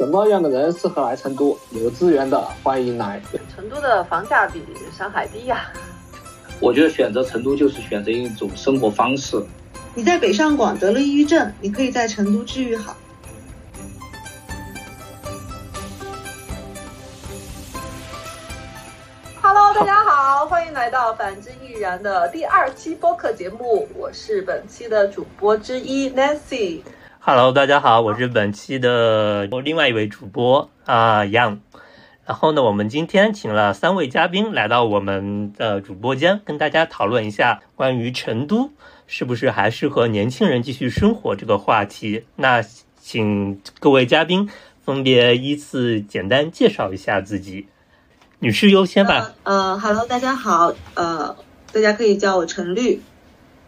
什么样的人适合来成都？有资源的欢迎来。成都的房价比上海低呀。我觉得选择成都就是选择一种生活方式。你在北上广得了抑郁症，你可以在成都治愈好。Hello，大家好，欢迎来到反之亦然的第二期播客节目，我是本期的主播之一 Nancy。Hello，大家好，我是本期的另外一位主播啊 Young。然后呢，我们今天请了三位嘉宾来到我们的主播间，跟大家讨论一下关于成都是不是还适合年轻人继续生活这个话题。那请各位嘉宾分别依次简单介绍一下自己。女士优先吧。呃，Hello，大家好，呃，大家可以叫我陈绿，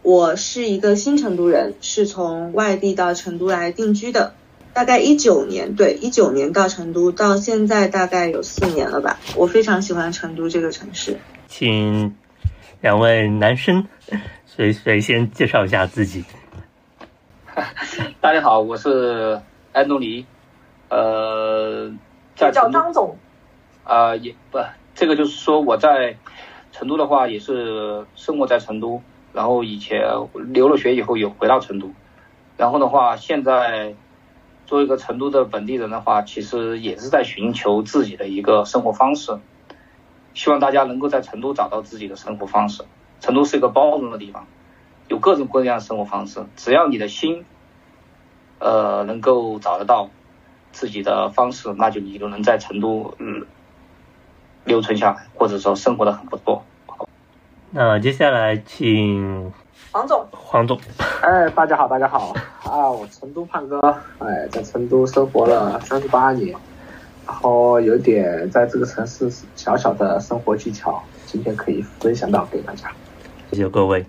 我是一个新成都人，是从外地到成都来定居的，大概一九年，对，一九年到成都，到现在大概有四年了吧。我非常喜欢成都这个城市。请两位男生谁谁先介绍一下自己。大家好，我是安东尼，呃，叫张总。啊，也不，这个就是说我在成都的话，也是生活在成都，然后以前留了学以后也回到成都，然后的话，现在作为一个成都的本地人的话，其实也是在寻求自己的一个生活方式，希望大家能够在成都找到自己的生活方式。成都是一个包容的地方，有各种各样的生活方式，只要你的心，呃，能够找得到自己的方式，那就你就能在成都，嗯。留存下来，或者说生活的很不错。那接下来请黄总。黄总，哎，大家好，大家好啊！我成都胖哥，哎，在成都生活了三十八年，然后有点在这个城市小小的生活技巧，今天可以分享到给大家。谢谢各位。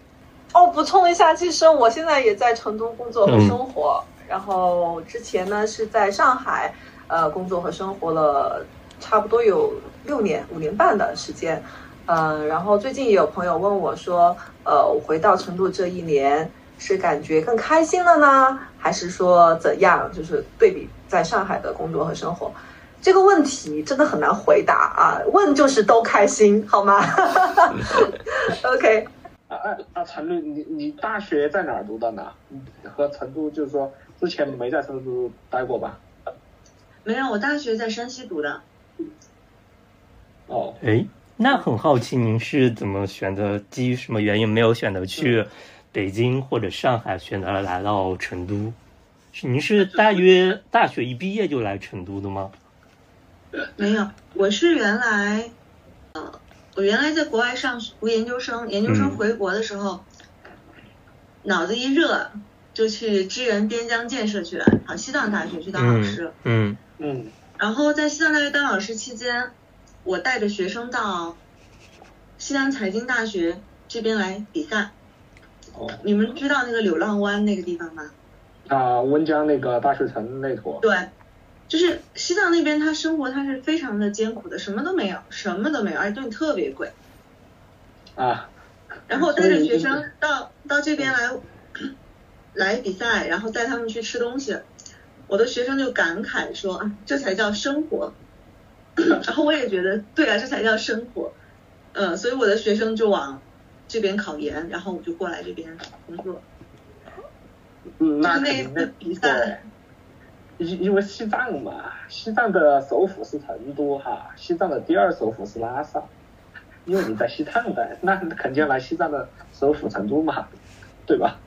哦，补充一下，其实我现在也在成都工作和生活，然后之前呢是在上海呃工作和生活了。差不多有六年、五年半的时间，嗯，然后最近也有朋友问我说，呃，我回到成都这一年是感觉更开心了呢，还是说怎样？就是对比在上海的工作和生活，这个问题真的很难回答啊。问就是都开心，好吗？OK。啊啊啊！陈律，你你大学在哪儿读的呢？和成都就是说之前没在成都待过吧？没有，我大学在山西读的。哦，哎，那很好奇，您是怎么选择？基于什么原因没有选择去北京或者上海，选择了来到成都？是您是大约大学一毕业就来成都的吗？没有，我是原来，呃，我原来在国外上读研究生，研究生回国的时候，脑子一热就去支援边疆建设去了，跑西藏大学去当老师。嗯嗯，然后在西藏大学当老师期间。我带着学生到西南财经大学这边来比赛。哦。你们知道那个柳浪湾那个地方吗？啊，温江那个大学城那坨。对，就是西藏那边，他生活他是非常的艰苦的，什么都没有，什么都没有，而且东西特别贵。啊。然后带着学生到到这边来来比赛，然后带他们去吃东西，我的学生就感慨说啊，这才叫生活。然后我也觉得，对啊，这才叫生活。嗯，所以我的学生就往这边考研，然后我就过来这边工作。嗯，那那次比赛，因因为西藏嘛，西藏的首府是成都哈，西藏的第二首府是拉萨。因为你在西藏的，那肯定要来西藏的首府成都嘛，对吧？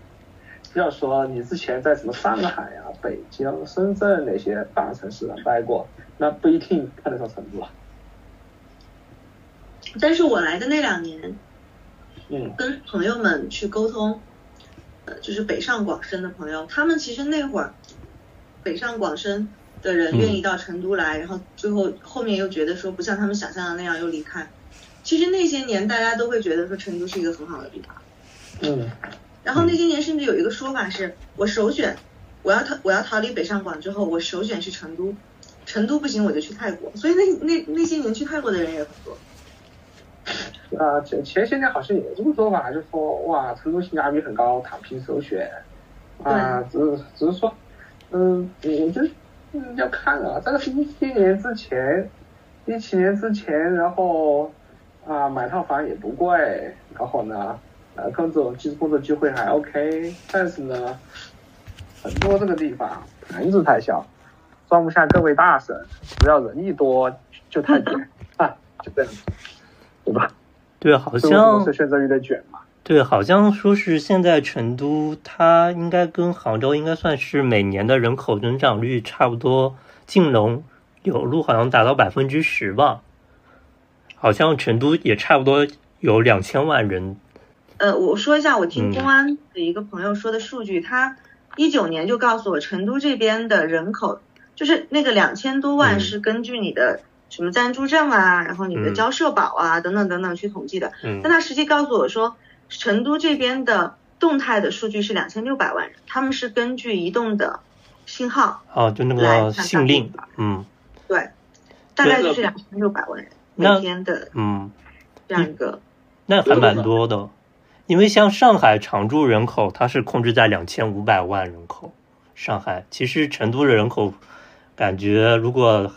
要说你之前在什么上海啊、北京、深圳那些大城市待过。那不一定看得上成都啊。但是我来的那两年，嗯，跟朋友们去沟通，呃，就是北上广深的朋友，他们其实那会儿北上广深的人愿意到成都来，然后最后后面又觉得说不像他们想象的那样又离开。其实那些年大家都会觉得说成都是一个很好的地方。嗯。然后那些年甚至有一个说法是，我首选，我要逃我要逃离北上广之后，我首选是成都。成都不行，我就去泰国。所以那那那些年去泰国的人也很多。啊，前前些年好像有这个说法，就说哇，成都性价比很高，躺平首选。啊，只是只是说，嗯，我觉得嗯，要看啊，这个是一七年之前，一七年之前，然后啊买套房也不贵，然后呢，呃，工作其实工作机会还 OK，但是呢，成都这个地方盘子太小，装不下各位大神，只要人一多就太卷 啊，就这样，对吧？对，好像是选择有点卷嘛。对，好像说是现在成都，它应该跟杭州应该算是每年的人口增长率差不多，进农有路好像达到百分之十吧，好像成都也差不多有两千万人。呃，我说一下，我嗯听公安的一个朋友说的数据，他一九年就告诉我，成都这边的人口就是那个两千多万嗯是根据你的什么暂住证啊，然后你的嗯交社保啊、等等等等去统计的。嗯但他实际告诉我说，成都这边的动态的数据是两千六百万人，他们是根据移动的信号，哦，就那个信令部，嗯对，大概就是两千六百万人每天的嗯，这样一个。那还蛮多的。因为像上海常住人口，它是控制在两千五百万人口。上海其实成都的人口，感觉如果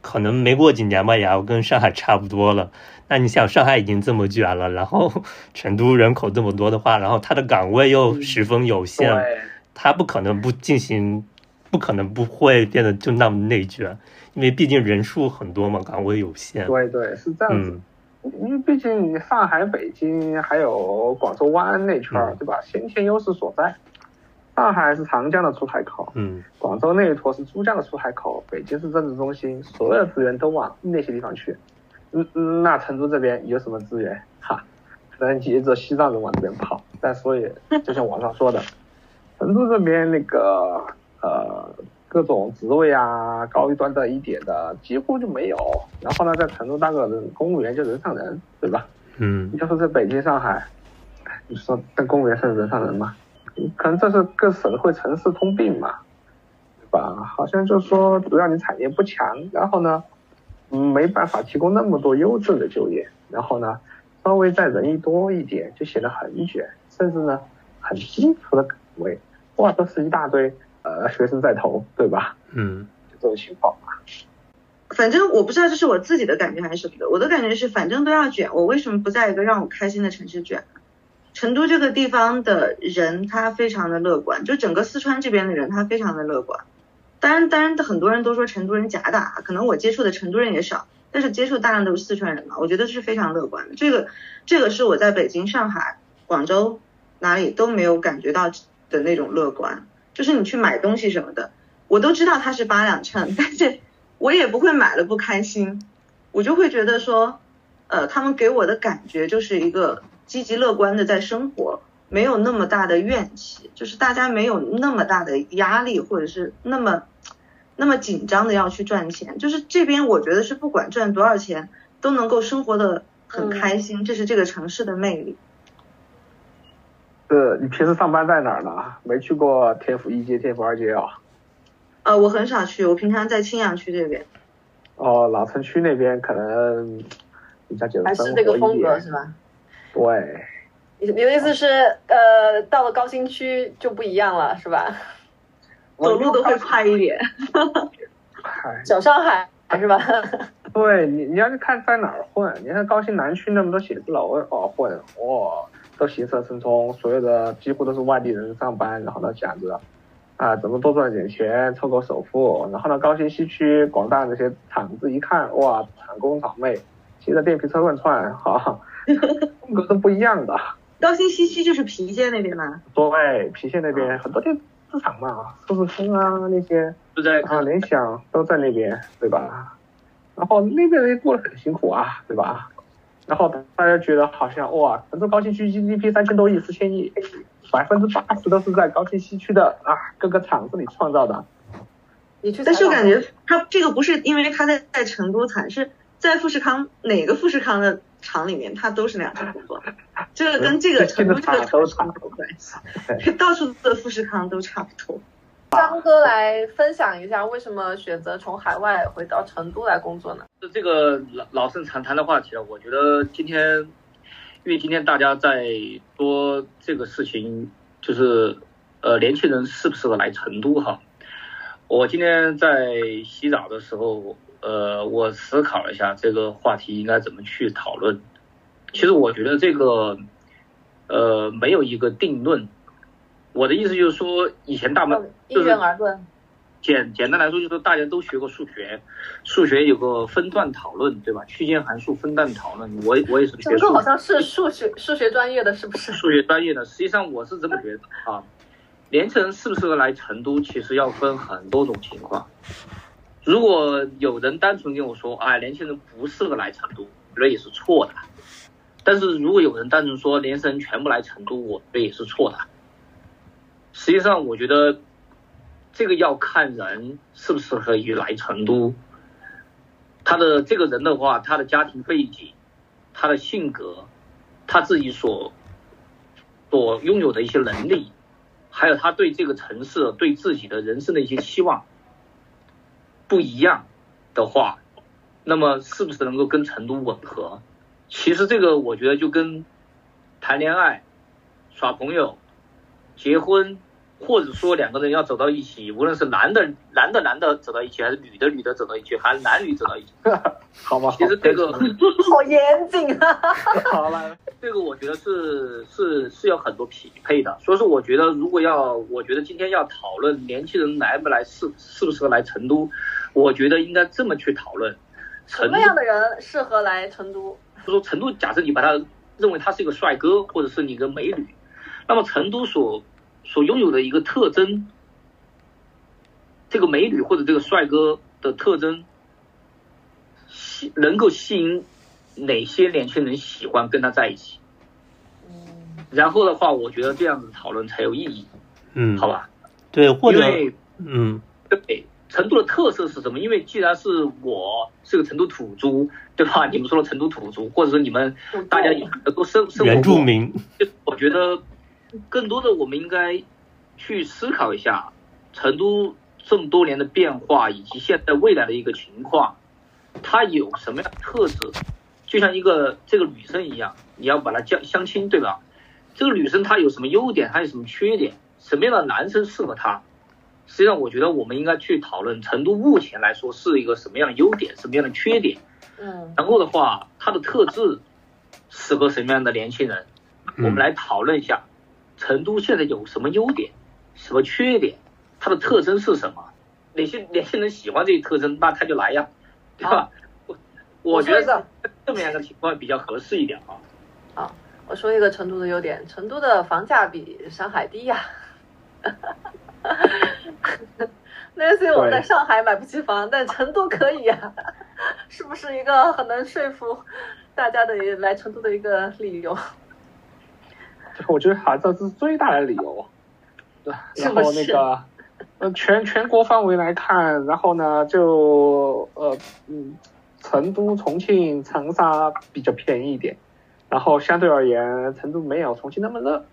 可能没过几年吧，也要跟上海差不多了。那你想，上海已经这么卷了，然后成都人口这么多的话，然后它的岗位又十分有限，它不可能不进行，不可能不会变得就那么内卷，因为毕竟人数很多嘛，岗位有限。对对，是这样子。嗯因为毕竟上海、北京还有广州湾那圈儿，嗯对吧？先天优势所在。上海是长江的出海口，嗯广州那一坨是珠江的出海口，北京是政治中心，所有资源都往那些地方去。嗯嗯，那成都这边有什么资源？哈，可能也只有西藏人往这边跑。但所以，就像网上说的，成都这边那个呃各种职位啊，高一端的一点的几乎就没有。然后呢，在成都当个人公务员就人上人，对吧？嗯你要说在北京、上海，你说当公务员是人上人吗？可能这是各省会城市通病嘛，对吧？好像就说主要你产业不强，然后呢，嗯，没办法提供那么多优质的就业，然后呢，稍微再人一多一点，就显得很卷，甚至呢，很基础的岗位，哇，都是一大堆呃学生在投，对吧？嗯就这种情况吧。反正我不知道这是我自己的感觉还是什么的，我的感觉是反正都要卷，我为什么不在一个让我开心的城市卷？成都这个地方的人他非常的乐观，就整个四川这边的人他非常的乐观。当然，当然很多人都说成都人假打，可能我接触的成都人也少，但是接触大量都是四川人嘛，我觉得是非常乐观的。这个这个是我在北京、上海、广州哪里都没有感觉到的那种乐观，就是你去买东西什么的，我都知道它是八两秤，但是我也不会买了不开心，我就会觉得说，呃，他们给我的感觉就是一个积极乐观的在生活，没有那么大的怨气，就是大家没有那么大的压力，或者是那么那么紧张的要去赚钱，就是这边我觉得是不管赚多少钱都能够生活的很开心，这是这个城市的魅力。呃，你平时上班在哪儿呢？没去过天府一街、天府二街啊、呃，我很少去，我平常在青羊区这边。哦，老城区那边可能比较简单还是这个风格是吧？对，你你的意思是，呃，到了高新区就不一样了，是吧？走路都会快一点。小上海是吧？对你你要去看在哪儿混，你看高新南区那么多写字楼哦混，哇、都行色匆匆，所有的几乎都是外地人上班，然后呢想着啊怎么多赚点钱凑够首付，然后呢高新西区广大那些厂子一看哇厂工厂妹骑着电瓶车乱窜，哈、风格是不一样的。高新西区就是郫县那边嘛。对，郫县那边很多电子厂嘛，富士通啊那些。都在啊，联想都在那边，对吧？然后那边人过得很辛苦啊，对吧？然后大家觉得好像哇，成都高新区 GDP 三千多亿、四千亿，百分之八十都是在高新西区的啊各个厂子里创造的。你去但是我感觉他这个不是因为他在在成都产，是在富士康哪个富士康的厂里面，他都是那样工作。这个跟这个成都这个都厂没有关系，到处的富士康都差不多。张哥来分享一下，为什么选择从海外回到成都来工作呢？这个老老生常谈的话题了。我觉得今天，因为今天大家在说这个事情，就是呃年轻人适不适合来成都哈。我今天在洗澡的时候，呃，我思考了一下这个话题应该怎么去讨论。其实我觉得这个，呃，没有一个定论。我的意思就是说，以前大部分因人而论。简简单来说，就是大家都学过数学，数学有个分段讨论，对吧？区间函数分段讨论，我我也是学。这个好像是数学数学专业的，是不是？数学专业的，实际上我是这么觉得啊。年轻人适不适合来成都，其实要分很多种情况。如果有人单纯跟我说，哎，年轻人不适合来成都，我觉得也是错的。但是如果有人单纯说年轻人全部来成都，我觉得也是错的。实际上，我觉得。这个要看人适不适合于来成都，他的这个人的话，他的家庭背景，他的性格，他自己所所拥有的一些能力，还有他对这个城市、对自己的人生的一些期望不一样的话，那么是不是能够跟成都吻合？其实这个我觉得就跟谈恋爱、耍朋友、结婚。或者说两个人要走到一起，无论是男的男的男的走到一起，还是女的女的走到一起，还是男女走到一起，好吗？其实这个 好严谨啊。好了，这个我觉得是是是要很多匹配的。所以说，我觉得如果要，我觉得今天要讨论年轻人来不来，适适不适合来成都，我觉得应该这么去讨论。什么样的人适合来成都？就说成都，假设你把他认为他是一个帅哥，或者是你一个美女，那么成都所。所拥有的一个特征，这个美女或者这个帅哥的特征，吸能够吸引哪些年轻人喜欢跟他在一起？然后的话，我觉得这样子讨论才有意义。嗯，好吧。对，或者嗯，对，成都的特色是什么？因为既然是我是个成都土著，对吧？你们说的成都土著，或者说你们大家也都生生活原住民，我觉得。更多的，我们应该去思考一下成都这么多年的变化，以及现在未来的一个情况，它有什么样的特质？就像一个这个女生一样，你要把她相相亲，对吧？这个女生她有什么优点？她有什么缺点？什么样的男生适合她？实际上，我觉得我们应该去讨论成都目前来说是一个什么样的优点，什么样的缺点。嗯。然后的话，它的特质适合什么样的年轻人？我们来讨论一下。成都现在有什么优点，什么缺点？它的特征是什么？哪些年轻人喜欢这些特征，那他就来呀，对吧？我我觉得这么样的情况比较合适一点啊。啊，我说一个成都的优点，成都的房价比上海低呀。那是因为我在上海买不起房，但成都可以呀，是不是一个很能说服大家的来成都的一个理由？我觉得哈，这是最大的理由，对。然后那个，呃，全全国范围来看，然后呢，就呃嗯，成都、重庆、长沙比较便宜一点，然后相对而言，成都没有重庆那么热，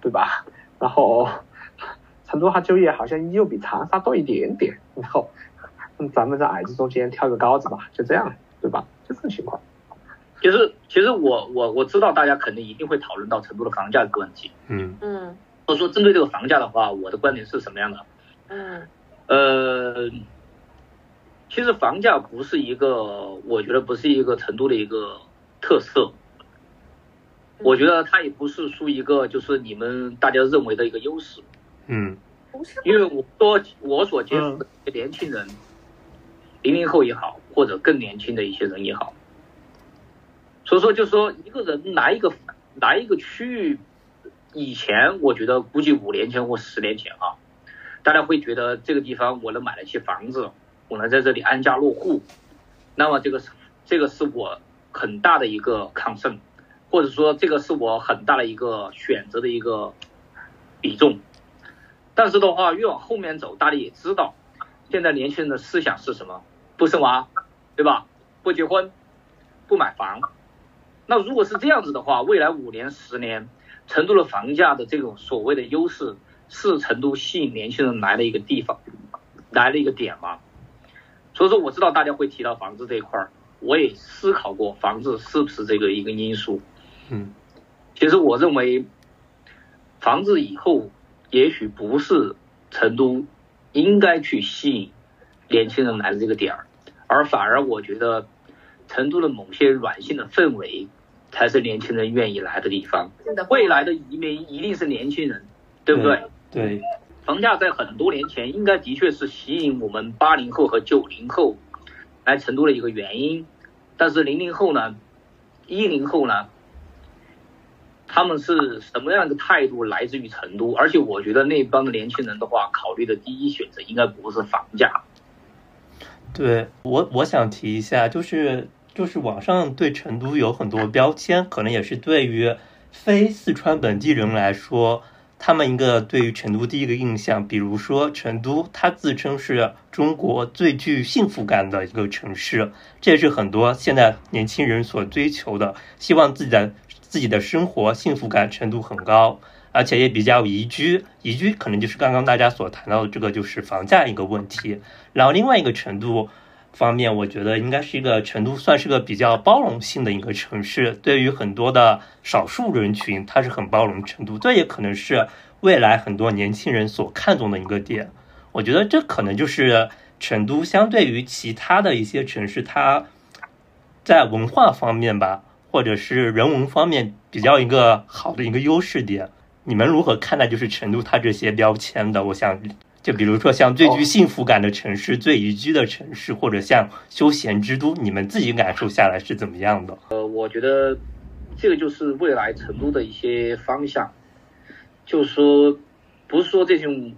对吧？然后成都它就业好像又比长沙多一点点，然后咱们在矮子中间挑个高子吧，就这样，对吧？就这种情况。其实，其实我我我知道大家肯定一定会讨论到成都的房价这个问题。嗯嗯。或者说，针对这个房价的话，我的观点是什么样的？嗯。呃，其实房价不是一个，我觉得不是一个成都的一个特色。我觉得它也不是说一个就是你们大家认为的一个优势。嗯。不是。因为我说我所接触的年轻人，零零后也好，或者更年轻的一些人也好。所以说，就说一个人来一个来一个区域，以前我觉得估计五年前或十年前啊，大家会觉得这个地方我能买得起房子，我能在这里安家落户，那么这个是这个是我很大的一个抗胜，或者说这个是我很大的一个选择的一个比重。但是的话，越往后面走，大家也知道，现在年轻人的思想是什么？不生娃，对吧？不结婚，不买房。那如果是这样子的话，未来五年、十年，成都的房价的这种所谓的优势，是成都吸引年轻人来的一个地方，来的一个点吗？所以说，我知道大家会提到房子这一块儿，我也思考过房子是不是这个一个因素。嗯，其实我认为，房子以后也许不是成都应该去吸引年轻人来的这个点儿，而反而我觉得成都的某些软性的氛围才是年轻人愿意来的地方。未来的移民一定是年轻人，对不对？对。房价在很多年前应该的确是吸引我们八零后和九零后来成都的一个原因，但是零零后呢，一零后呢，他们是什么样的态度来自于成都？而且我觉得那帮的年轻人的话，考虑的第一选择应该不是房价。对我，我想提一下，就是就是网上对成都有很多标签，可能也是对于非四川本地人来说。他们一个对于成都第一个印象，比如说成都，它自称是中国最具幸福感的一个城市，这也是很多现在年轻人所追求的，希望自己的自己的生活幸福感程度很高，而且也比较宜居。宜居可能就是刚刚大家所谈到的这个，就是房价一个问题。然后另外一个程度。方面，我觉得应该是一个成都算是个比较包容性的一个城市，对于很多的少数人群，它是很包容程度。这也可能是未来很多年轻人所看重的一个点。我觉得这可能就是成都相对于其他的一些城市，它在文化方面吧，或者是人文方面比较一个好的一个优势点。你们如何看待就是成都它这些标签的？我想。就比如说像最具幸福感的城市、最宜居的城市，或者像休闲之都，你们自己感受下来是怎么样的？呃，我觉得这个就是未来成都的一些方向，就是说，不是说这种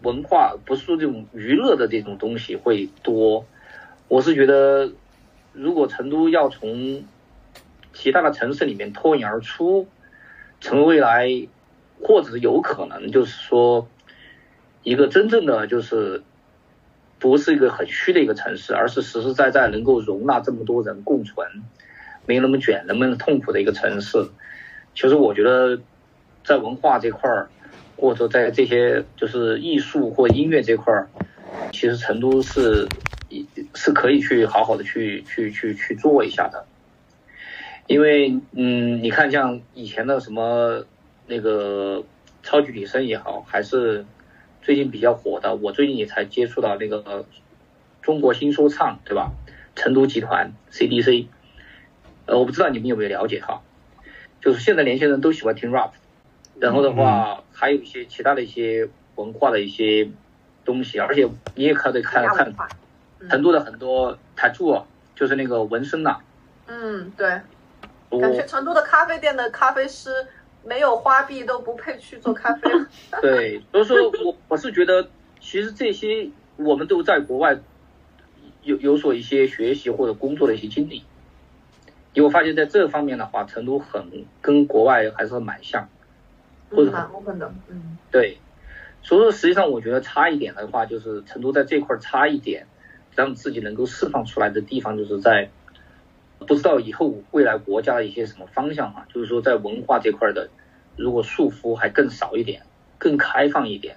文化，不是说这种娱乐的这种东西会多，我是觉得，如果成都要从其他的城市里面脱颖而出，成为未来，或者是有可能，就是说。一个真正的就是不是一个很虚的一个城市，而是实实在在能够容纳这么多人共存，没那么卷、那么痛苦的一个城市。其实我觉得，在文化这块儿，或者在这些就是艺术或音乐这块儿，其实成都是是可以去好好的去去去去做一下的。因为嗯，你看像以前的什么那个超级女声也好，还是。最近比较火的，我最近也才接触到那个中国新说唱，对吧？成都集团 CDC，呃，我不知道你们有没有了解哈？就是现在年轻人都喜欢听 rap，然后的话还有一些其他的一些文化的一些东西，而且你也可以看看成都的很多 tattoo，就是那个纹身呐。嗯，对，感觉成都的咖啡店的咖啡师。没有花臂都不配去做咖啡。对，所以说我我是觉得，其实这些我们都在国外有有所一些学习或者工作的一些经历，因为我发现在这方面的话，成都很跟国外还是蛮像，或者蛮 open 的，嗯，对，所以说实际上我觉得差一点的话，就是成都在这块差一点，让自己能够释放出来的地方，就是在。不知道以后未来国家的一些什么方向啊？就是说在文化这块的，如果束缚还更少一点，更开放一点，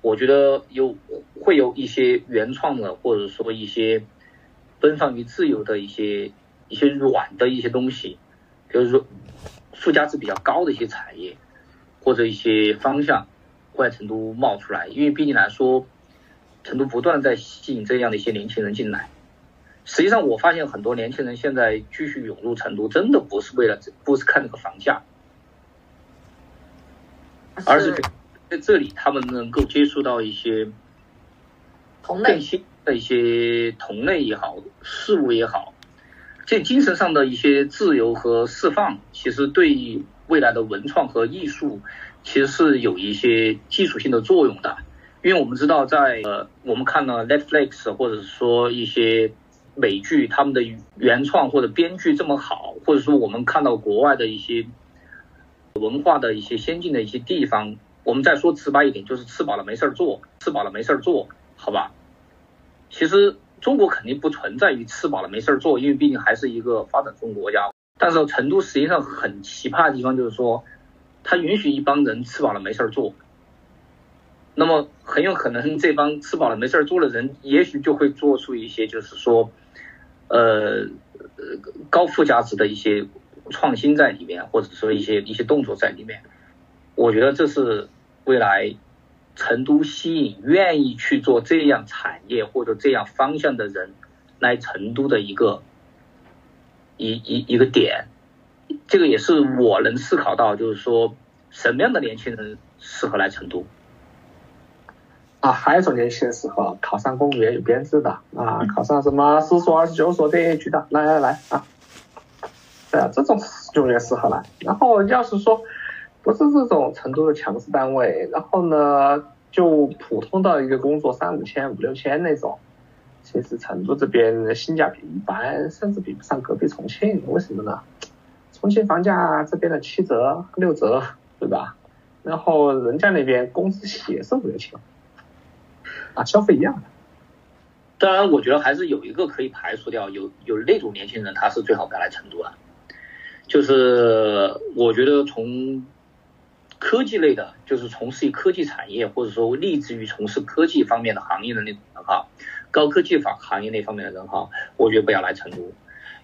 我觉得有会有一些原创的，或者说一些奔放于自由的一些一些软的一些东西，比如说附加值比较高的一些产业或者一些方向会在成都冒出来。因为毕竟来说，成都不断在吸引这样的一些年轻人进来。实际上，我发现很多年轻人现在继续涌入成都，真的不是为了这，不是看这个房价，而是在这里他们能够接触到一些同类的一些同类也好，事物也好，这精神上的一些自由和释放，其实对未来的文创和艺术，其实是有一些基础性的作用的。因为我们知道，在呃，我们看了 Netflix 或者说一些。美剧他们的原创或者编剧这么好，或者说我们看到国外的一些文化的一些先进的一些地方，我们再说直白一点，就是吃饱了没事儿做，吃饱了没事儿做，好吧？其实中国肯定不存在于吃饱了没事儿做，因为毕竟还是一个发展中国家。但是成都实际上很奇葩的地方就是说，它允许一帮人吃饱了没事儿做，那么很有可能这帮吃饱了没事儿做的人，也许就会做出一些就是说。呃，高附加值的一些创新在里面，或者说一些一些动作在里面，我觉得这是未来成都吸引愿意去做这样产业或者这样方向的人来成都的一个一一一个点。这个也是我能思考到，就是说什么样的年轻人适合来成都。啊，还有一种年轻的时候考上公务员有编制的啊，考上什么四所、二十九所这去的，来来来啊，对啊，这种就业适合来。然后要是说不是这种成都的强势单位，然后呢就普通的一个工作三五千、五六千那种，其实成都这边性价比一般，甚至比不上隔壁重庆。为什么呢？重庆房价这边的七折、六折，对吧？然后人家那边工资也是五六千。啊，消费一样的。当然，我觉得还是有一个可以排除掉，有有那种年轻人，他是最好不要来成都了。就是我觉得从科技类的，就是从事于科技产业，或者说立志于从事科技方面的行业的那种人哈，高科技行行业那方面的人哈，我觉得不要来成都，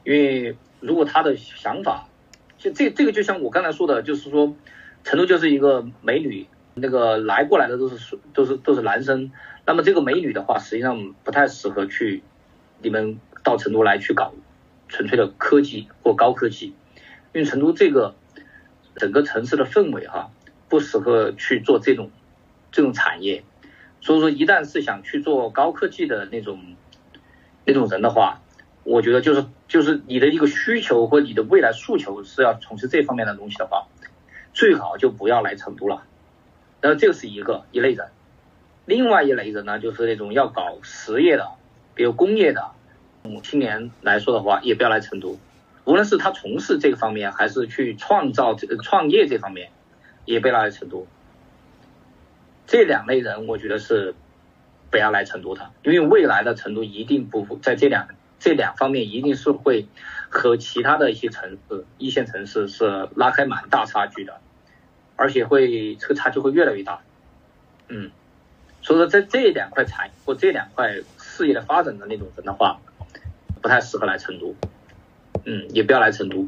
因为如果他的想法，就这这个就像我刚才说的，就是说成都就是一个美女，那个来过来的都是都是都是男生。那么这个美女的话，实际上不太适合去你们到成都来去搞纯粹的科技或高科技，因为成都这个整个城市的氛围哈，不适合去做这种这种产业。所以说，一旦是想去做高科技的那种那种人的话，我觉得就是就是你的一个需求或你的未来诉求是要从事这方面的东西的话，最好就不要来成都了。然后这个是一个一类人。另外一类人呢，就是那种要搞实业的，比如工业的青年来说的话，也不要来成都。无论是他从事这个方面，还是去创造这个创业这方面，也不要来成都。这两类人，我觉得是不要来成都的，因为未来的成都一定不在这两这两方面，一定是会和其他的一些城市一线城市是拉开蛮大差距的，而且会这个差距会越来越大。嗯。所以说，在这两块产业或这两块事业的发展的那种人的话，不太适合来成都。嗯，也不要来成都。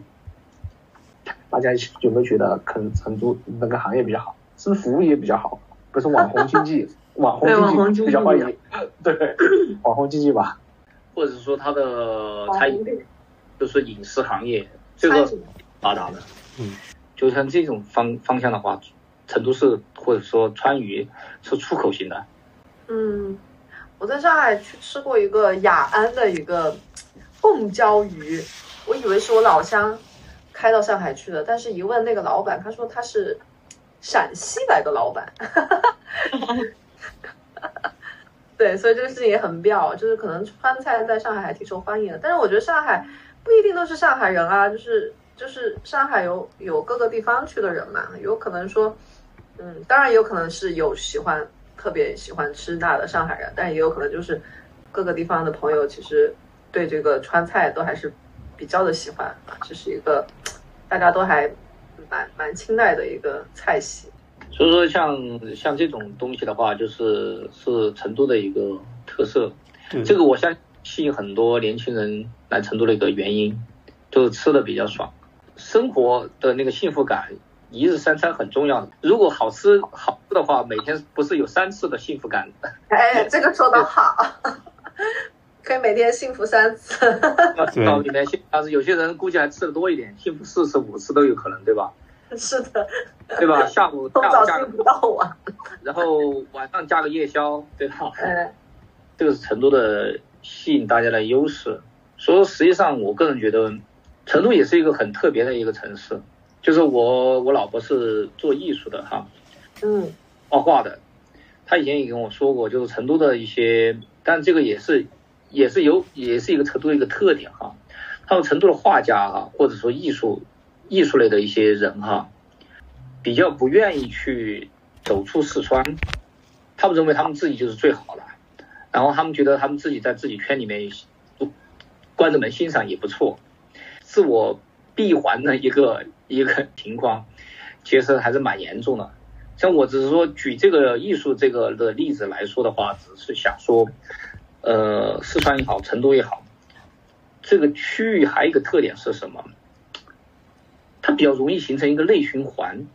大家有没有觉得可能成都那个行业比较好？是不是服务业比较好？不是网红经济，网红经济比较欢迎。对，网红经济吧。或者是说它的餐饮，就是饮食行业这个发达的。嗯，就像这种方方向的话。成都是或者说川渝是出口型的。嗯，我在上海去吃过一个雅安的一个凤椒鱼，我以为是我老乡开到上海去的，但是一问那个老板，他说他是陕西来的老板。对，所以这个事情也很妙，就是可能川菜在上海还挺受欢迎的，但是我觉得上海不一定都是上海人啊，就是就是上海有有各个地方去的人嘛，有可能说。嗯，当然也有可能是有喜欢特别喜欢吃辣的上海人，但也有可能就是各个地方的朋友其实对这个川菜都还是比较的喜欢啊，这是一个大家都还蛮蛮青睐的一个菜系。所以说，像像这种东西的话，就是是成都的一个特色。这个我相信很多年轻人来成都的一个原因，就是吃的比较爽，生活的那个幸福感。一日三餐很重要的，如果好吃好吃的话，每天不是有三次的幸福感？哎，这个说的好，可以每天幸福三次。到里面幸，但是有些人估计还吃的多一点，幸福四次五次都有可能，对吧？是的，对吧？下午 从早幸福到啊，然后晚上加个夜宵，对吧？哎，这个是成都的吸引大家的优势。所以实际上，我个人觉得，成都也是一个很特别的一个城市。就是我，我老婆是做艺术的哈，嗯，画画的，她以前也跟我说过，就是成都的一些，但这个也是，也是有，也是一个成都的一个特点哈。他们成都的画家哈，或者说艺术，艺术类的一些人哈，比较不愿意去走出四川，他们认为他们自己就是最好了，然后他们觉得他们自己在自己圈里面，关着门欣赏也不错，自我闭环的一个。一个 情况，其实还是蛮严重的。像我只是说举这个艺术这个的例子来说的话，只是想说，呃，四川也好，成都也好，这个区域还有一个特点是什么？它比较容易形成一个内循环，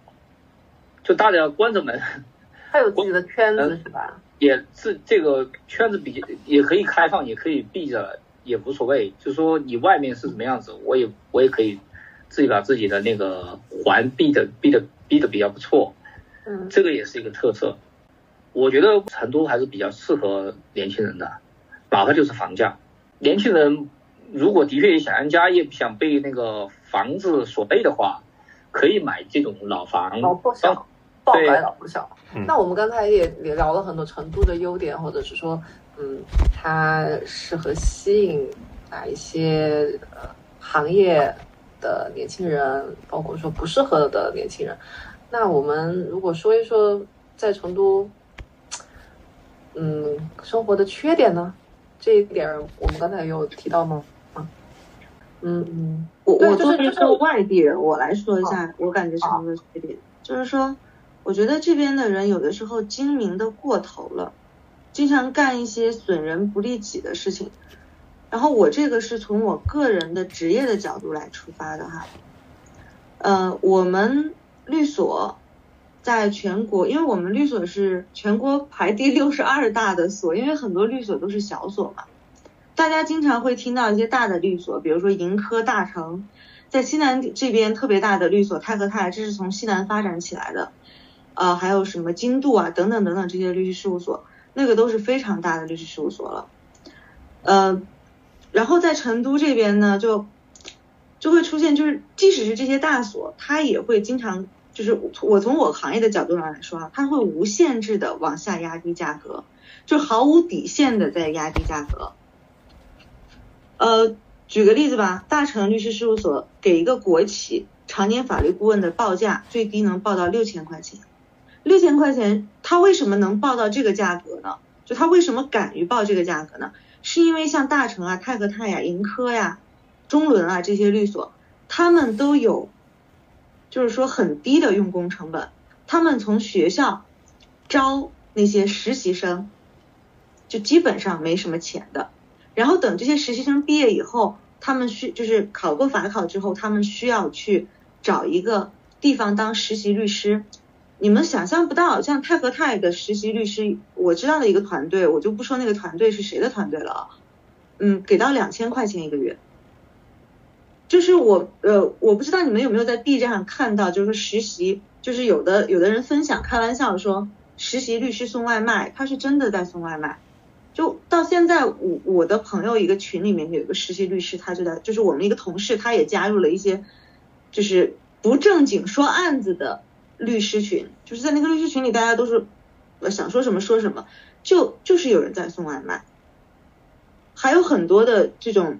就大家关着门，它有自己的圈子是吧？也是这个圈子比也可以开放，也可以闭着，也无所谓。就是说你外面是什么样子，我也我也可以自己把自己的那个环闭的闭的闭的比较不错。嗯，这个也是一个特色。我觉得成都还是比较适合年轻人的，哪怕就是房价，年轻人如果的确想安家，也想被那个房子所累的话，可以买这种老房。老破小，爆对买老破小。那我们刚才也也聊了很多成都的优点，或者是说，嗯，它适合吸引哪一些呃行业的年轻人，包括说不适合的年轻人。那我们如果说一说在成都，嗯，生活的缺点呢？这一点我们刚才有提到吗？啊，嗯嗯，我我作为一个外地人，我来说一下，我感觉成都的缺点，就是说，我觉得这边的人有的时候精明的过头了，经常干一些损人不利己的事情。然后我这个是从我个人的职业的角度来出发的哈，呃，我们律所在全国，因为我们律所是全国排第六十二大的所，因为很多律所都是小所嘛。大家经常会听到一些大的律所，比如说盈科、大成，在西南这边特别大的律所泰和泰，这是从西南发展起来的。呃，还有什么金度啊，等等等等这些律师事务所，那个都是非常大的律师事务所了。呃，然后在成都这边呢，就就会出现，就是即使是这些大所，它也会经常，就是我从我行业的角度上来说啊，它会无限制的往下压低价格，就毫无底线的在压低价格。呃，举个例子吧，大成律师事务所给一个国企常年法律顾问的报价最低能报到六千块钱，六千块钱，他为什么能报到这个价格呢？就他为什么敢于报这个价格呢？是因为像大成啊、泰和泰呀、盈科呀、中伦啊这些律所，他们都有，就是说很低的用工成本，他们从学校招那些实习生，就基本上没什么钱的。然后等这些实习生毕业以后，他们需就是考过法考之后，他们需要去找一个地方当实习律师。你们想象不到，像泰和泰的实习律师，我知道的一个团队，我就不说那个团队是谁的团队了。嗯，给到两千块钱一个月。就是我呃，我不知道你们有没有在 B 站上看到，就是实习，就是有的有的人分享开玩笑说，实习律师送外卖，他是真的在送外卖。就到现在，我我的朋友一个群里面有一个实习律师，他就在，就是我们一个同事，他也加入了一些，就是不正经说案子的律师群，就是在那个律师群里，大家都是想说什么说什么，就就是有人在送外卖，还有很多的这种，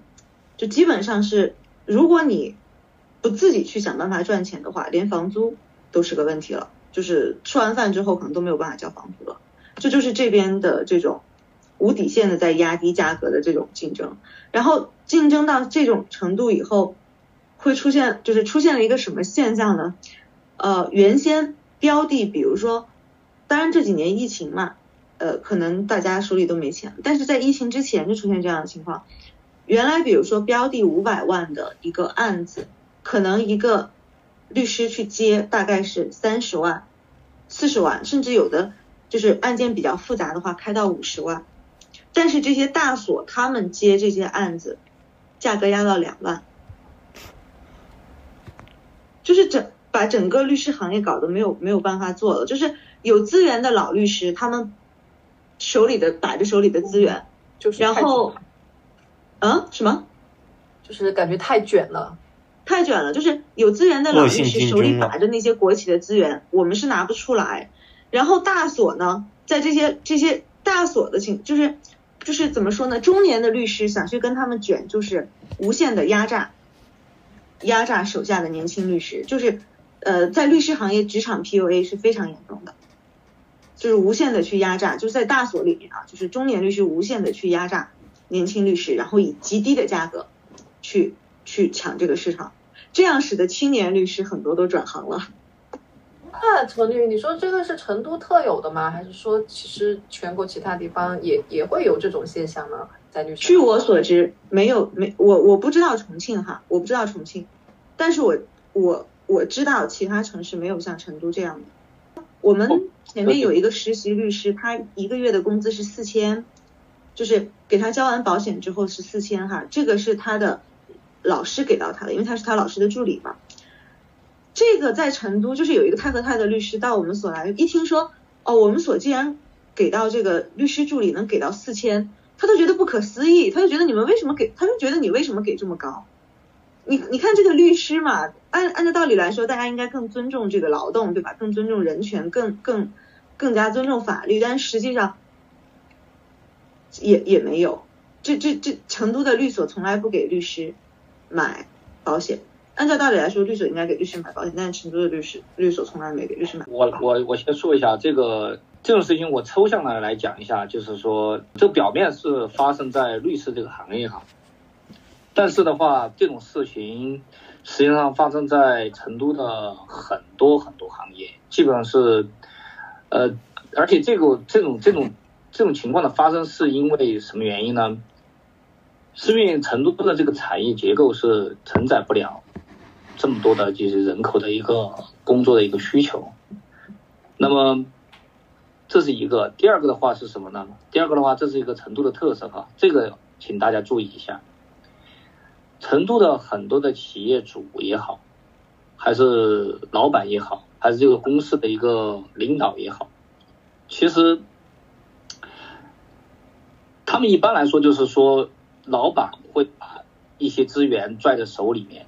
就基本上是，如果你不自己去想办法赚钱的话，连房租都是个问题了，就是吃完饭之后可能都没有办法交房租了，这就是这边的这种。无底线的在压低价格的这种竞争，然后竞争到这种程度以后，会出现就是出现了一个什么现象呢？呃，原先标的，比如说，当然这几年疫情嘛，呃，可能大家手里都没钱，但是在疫情之前就出现这样的情况。原来比如说标的五百万的一个案子，可能一个律师去接大概是三十万、四十万，甚至有的就是案件比较复杂的话，开到五十万。但是这些大所他们接这些案子，价格压到两万，就是整把整个律师行业搞得没有没有办法做了。就是有资源的老律师，他们手里的摆着手里的资源，就是然后，嗯，什么？就是感觉太卷了，太卷了。就是有资源的老律师手里把着那些国企的资源，我们是拿不出来。然后大所呢，在这些这些大所的情，就是就是怎么说呢？中年的律师想去跟他们卷，就是无限的压榨，压榨手下的年轻律师，就是呃，在律师行业职场 PUA 是非常严重的，就是无限的去压榨，就是在大所里面啊，就是中年律师无限的去压榨年轻律师，然后以极低的价格去去抢这个市场，这样使得青年律师很多都转行了。那陈律，你说这个是成都特有的吗？还是说其实全国其他地方也也会有这种现象呢？在律师据我所知，没有没我我不知道重庆哈，我不知道重庆，但是我我我知道其他城市没有像成都这样的。我们前面有一个实习律师，他一个月的工资是四千，就是给他交完保险之后是四千哈，这个是他的老师给到他的，因为他是他老师的助理嘛。这个在成都就是有一个泰和泰的律师到我们所来，一听说哦，我们所竟然给到这个律师助理能给到四千，他都觉得不可思议，他就觉得你们为什么给，他就觉得你为什么给这么高？你你看这个律师嘛，按按照道理来说，大家应该更尊重这个劳动，对吧？更尊重人权，更更更加尊重法律，但实际上也也没有。这这这成都的律所从来不给律师买保险。按照道理来说，律所应该给律师买保险，但是成都的律师律所从来没给律师买。我我我先说一下这个这种事情，我抽象的来讲一下，就是说，这表面是发生在律师这个行业哈，但是的话，这种事情实际上发生在成都的很多很多行业，基本上是，呃，而且这个这种这种这种情况的发生是因为什么原因呢？是因为成都的这个产业结构是承载不了。这么多的就是人口的一个工作的一个需求，那么这是一个。第二个的话是什么呢？第二个的话，这是一个成都的特色哈，这个请大家注意一下。成都的很多的企业主也好，还是老板也好，还是这个公司的一个领导也好，其实他们一般来说就是说，老板会把一些资源拽在手里面。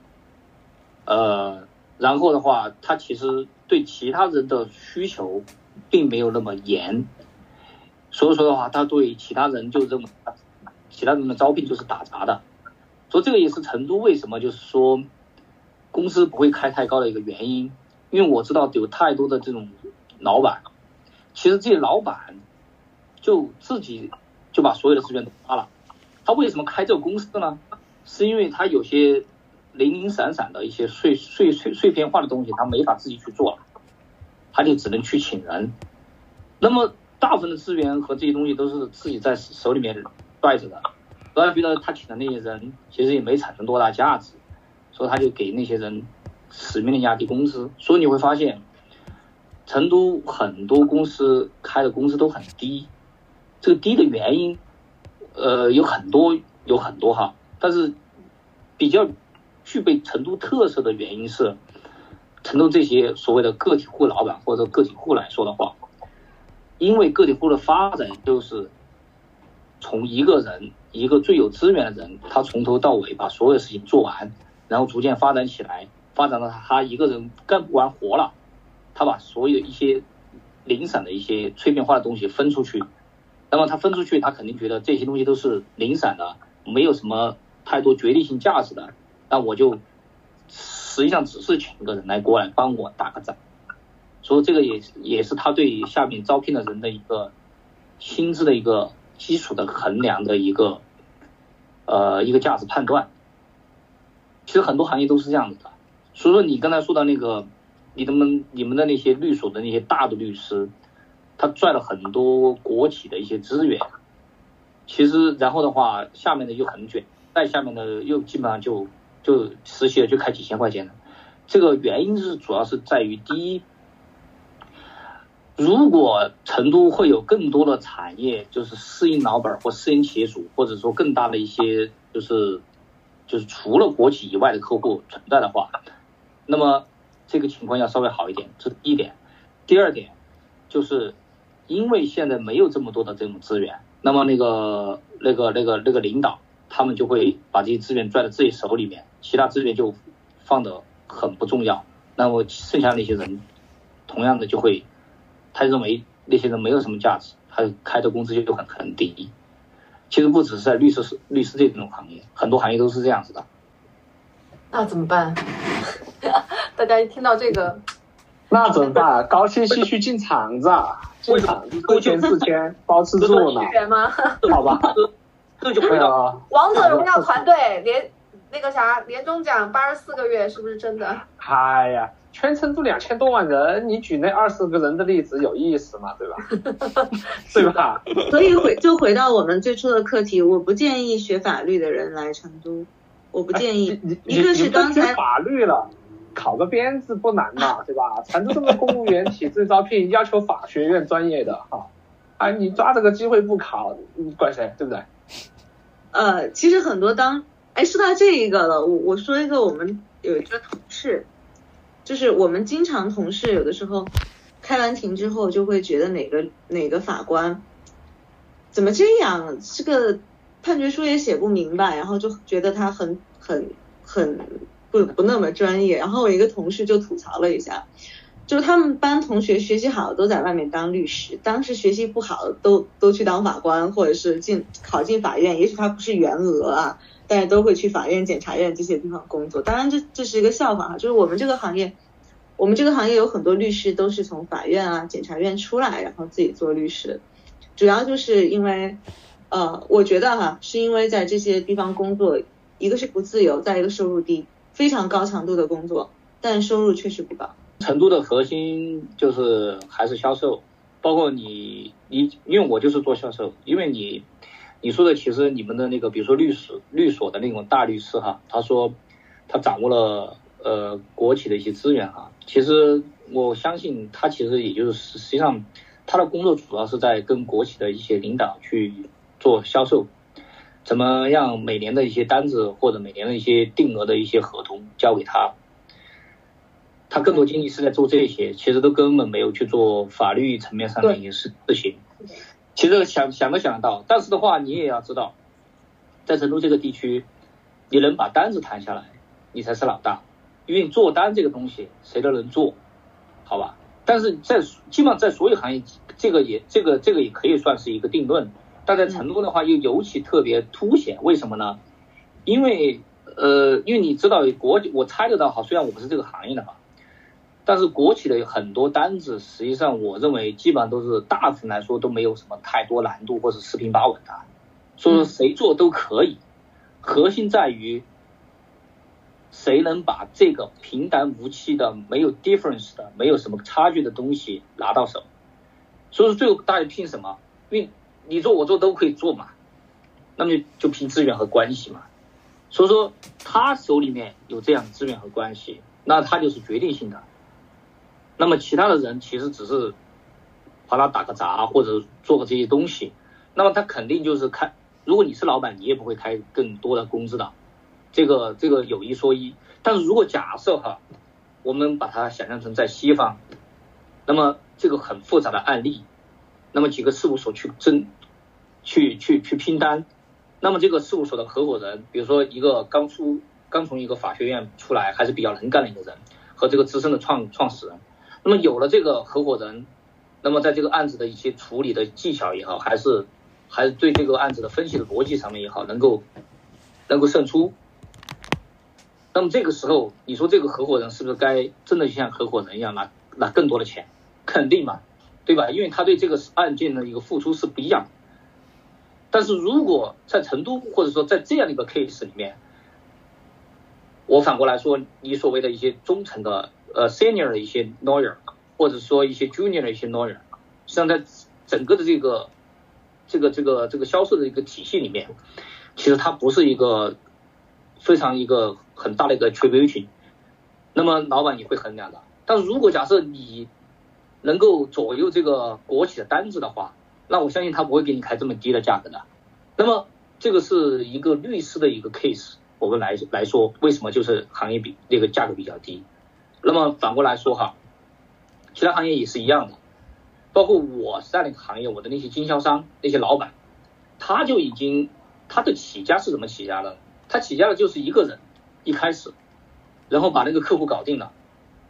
呃，然后的话，他其实对其他人的需求并没有那么严，所以说的话，他对其他人就认为其他人的招聘就是打杂的，所以这个也是成都为什么就是说工资不会开太高的一个原因，因为我知道有太多的这种老板，其实这些老板就自己就把所有的资源都花了，他为什么开这个公司呢？是因为他有些。零零散散的一些碎碎碎碎片化的东西，他没法自己去做了，他就只能去请人。那么大部分的资源和这些东西都是自己在手里面拽着的，所以觉得他请的那些人其实也没产生多大价值，所以他就给那些人死命的压低工资。所以你会发现，成都很多公司开的工资都很低，这个低的原因，呃，有很多有很多哈，但是比较。具备成都特色的原因是，成都这些所谓的个体户老板或者个体户来说的话，因为个体户的发展就是从一个人一个最有资源的人，他从头到尾把所有事情做完，然后逐渐发展起来，发展到他一个人干不完活了，他把所有一些零散的一些碎片化的东西分出去，那么他分出去，他肯定觉得这些东西都是零散的，没有什么太多决定性价值的。那我就实际上只是请一个人来过来帮我打个杂，所以这个也也是他对下面招聘的人的一个薪资的一个基础的衡量的一个呃一个价值判断。其实很多行业都是这样子的，所以说你刚才说的那个你们你们的那些律所的那些大的律师，他赚了很多国企的一些资源，其实然后的话下面的又很卷，再下面的又基本上就。就实习了就开几千块钱的，这个原因是主要是在于第一，如果成都会有更多的产业，就是私营老板或私营企业主，或者说更大的一些就是就是除了国企以外的客户存在的话，那么这个情况要稍微好一点，这是第一点。第二点就是因为现在没有这么多的这种资源，那么那个那个那个那个领导他们就会把这些资源拽在自己手里面。其他资源就放的很不重要，那么剩下那些人，同样的就会，他认为那些人没有什么价值，他开的工资就很很低。其实不只是在律师律师这种行业，很多行业都是这样子的。那怎么办？大家一听到这个，那怎么办？高薪继续进厂子，进厂子四千四千包吃住呢？好吧，这就回到王者荣耀团队连。那个啥，年终奖八十四个月是不是真的？哎呀，全成都两千多万人，你举那二十个人的例子有意思吗？对吧？对吧？所以回就回到我们最初的课题，我不建议学法律的人来成都，我不建议。一个是刚才法律了，考个编制不难嘛，对吧？成都这个公务员体制招聘要求法学院专业的哈，啊，你抓这个机会不考，你怪谁？对不对？呃，其实很多当，哎，说到这一个了，我我说一个，我们有一个同事，就是我们经常同事有的时候开完庭之后就会觉得哪个哪个法官怎么这样，这个判决书也写不明白，然后就觉得他很很很不不那么专业。然后我一个同事就吐槽了一下，就是他们班同学学习好都在外面当律师，当时学习不好都都去当法官，或者是进考进法院。也许他不是员额啊，大家都会去法院、检察院这些地方工作。当然这这是一个笑话哈，就是我们这个行业，我们这个行业有很多律师都是从法院啊、检察院出来，然后自己做律师。主要就是因为，呃，我觉得哈，是因为在这些地方工作，一个是不自由，再一个收入低，非常高强度的工作，但收入确实不高。成都的核心就是还是销售，包括你你，因为我就是做销售，因为你你说的其实你们的那个，比如说律师律所的那种大律师哈，他说他掌握了呃国企的一些资源哈，其实我相信他其实也就是实际上。他的工作主要是在跟国企的一些领导去做销售，怎么样每年的一些单子或者每年的一些定额的一些合同交给他，他更多精力是在做这些，其实都根本没有去做法律层面上的一些事事情。其实想想都想得到，但是的话你也要知道，在成都这个地区，你能把单子谈下来，你才是老大，因为做单这个东西谁都能做，好吧？但是在基本上在所有行业，这个也这个这个也可以算是一个定论，但在成都的话又尤其特别凸显，为什么呢？因为呃，因为你知道国我猜得到哈，虽然我不是这个行业的哈，但是国企的很多单子，实际上我认为基本上都是大部分来说都没有什么太多难度或者四平八稳的，所以说谁做都可以，核心在于。谁能把这个平淡无奇的、没有 difference 的、没有什么差距的东西拿到手？所以说最后大家拼什么？因为你做我做都可以做嘛，那么就就拼资源和关系嘛。所以说他手里面有这样的资源和关系，那他就是决定性的。那么其他的人其实只是帮他打个杂或者做个这些东西，那么他肯定就是开。如果你是老板，你也不会开更多的工资的。这个这个有一说一，但是如果假设哈，我们把它想象成在西方，那么这个很复杂的案例，那么几个事务所去争，去去去拼单，那么这个事务所的合伙人，比如说一个刚出刚从一个法学院出来还是比较能干的一个人，和这个资深的创创始人，那么有了这个合伙人，那么在这个案子的一些处理的技巧也好，还是还是对这个案子的分析的逻辑上面也好，能够能够胜出。那么这个时候，你说这个合伙人是不是该真的像合伙人一样拿拿更多的钱？肯定嘛，对吧？因为他对这个案件的一个付出是不一样。但是如果在成都，或者说在这样的一个 case 里面，我反过来说，你所谓的一些忠诚的呃 senior 的一些 lawyer，或者说一些 junior 的一些 lawyer，实际上在整个的这个这个这个这个销售的一个体系里面，其实它不是一个。非常一个很大的一个 tribution，那么老板也会衡量的。但如果假设你能够左右这个国企的单子的话，那我相信他不会给你开这么低的价格的。那么这个是一个律师的一个 case，我们来来说，为什么就是行业比那个价格比较低？那么反过来说哈，其他行业也是一样的，包括我在那个行业，我的那些经销商那些老板，他就已经他的起家是怎么起家的？他起家的就是一个人，一开始，然后把那个客户搞定了，